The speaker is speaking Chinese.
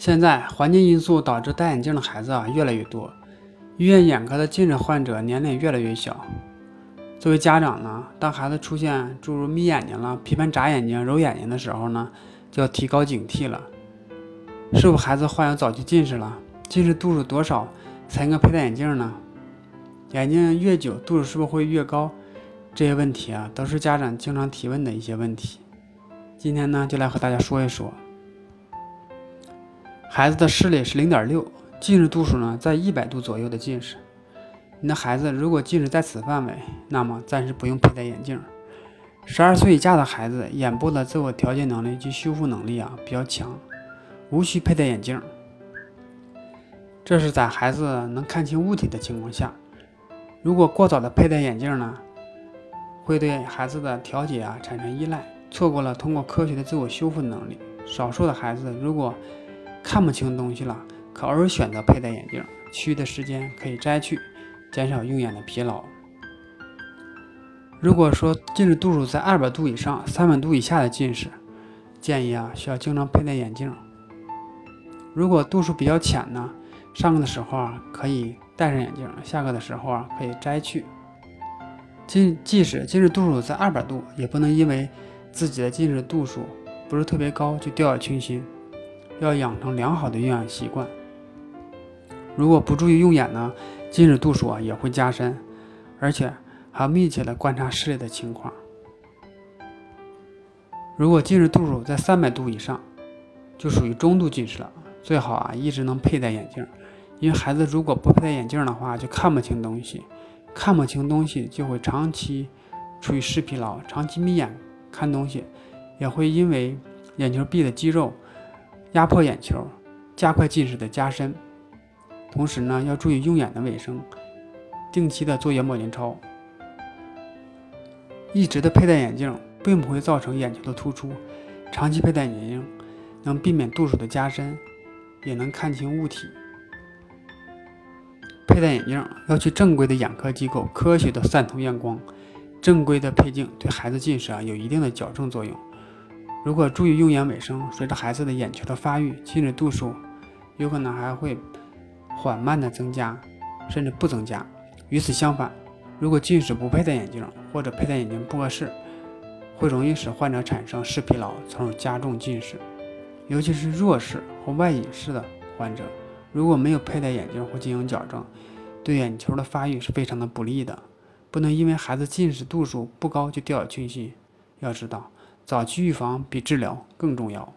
现在环境因素导致戴眼镜的孩子啊越来越多，医院眼科的近视患者年龄越来越小。作为家长呢，当孩子出现诸如眯眼睛了、频繁眨眼睛、揉眼睛的时候呢，就要提高警惕了。是否孩子患有早期近视了？近视度数多少才应该佩戴眼镜呢？眼睛越久度数是不是会越高？这些问题啊，都是家长经常提问的一些问题。今天呢，就来和大家说一说。孩子的视力是零点六，近视度数呢在一百度左右的近视。你的孩子如果近视在此范围，那么暂时不用佩戴眼镜。十二岁以下的孩子，眼部的自我调节能力及修复能力啊比较强，无需佩戴眼镜。这是在孩子能看清物体的情况下。如果过早的佩戴眼镜呢，会对孩子的调节啊产生依赖，错过了通过科学的自我修复能力。少数的孩子如果看不清东西了，可偶尔选择佩戴眼镜，其余的时间可以摘去，减少用眼的疲劳。如果说近视度数在二百度以上、三百度以下的近视，建议啊需要经常佩戴眼镜。如果度数比较浅呢，上课的时候啊可以戴上眼镜，下课的时候啊可以摘去。近即使近视度数在二百度，也不能因为自己的近视度数不是特别高就掉以轻心。要养成良好的用眼习惯。如果不注意用眼呢，近视度数啊也会加深，而且还要密切的观察视力的情况。如果近视度数在三百度以上，就属于中度近视了，最好啊一直能佩戴眼镜。因为孩子如果不佩戴眼镜的话，就看不清东西，看不清东西就会长期处于视疲劳，长期眯眼看东西，也会因为眼球壁的肌肉。压迫眼球，加快近视的加深。同时呢，要注意用眼的卫生，定期的做眼保健操。一直的佩戴眼镜并不会造成眼球的突出，长期佩戴眼镜能避免度数的加深，也能看清物体。佩戴眼镜要去正规的眼科机构科学的散瞳验光，正规的配镜对孩子近视啊有一定的矫正作用。如果注意用眼卫生，随着孩子的眼球的发育，近视度数有可能还会缓慢的增加，甚至不增加。与此相反，如果近视不佩戴眼镜，或者佩戴眼镜不合适，会容易使患者产生视疲劳，从而加重近视。尤其是弱视或外隐视的患者，如果没有佩戴眼镜或进行矫正，对眼球的发育是非常的不利的。不能因为孩子近视度数不高就掉以轻心。要知道。早期预防比治疗更重要。